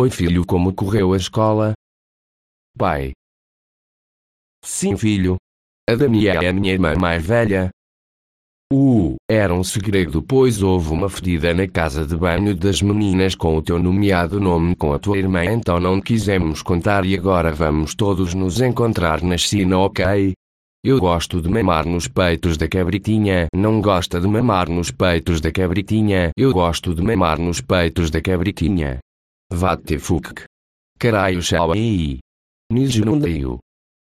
Oi filho, como correu a escola? Pai. Sim, filho. A Daniela é a minha irmã mais velha. Uh, era um segredo, pois houve uma ferida na casa de banho das meninas com o teu nomeado nome com a tua irmã, então não quisemos contar e agora vamos todos nos encontrar na China, ok? Eu gosto de mamar nos peitos da cabritinha, não gosta de mamar nos peitos da cabritinha, eu gosto de mamar nos peitos da cabritinha. Vá te fuck. Caralho, tchau aí. Nijo não deu.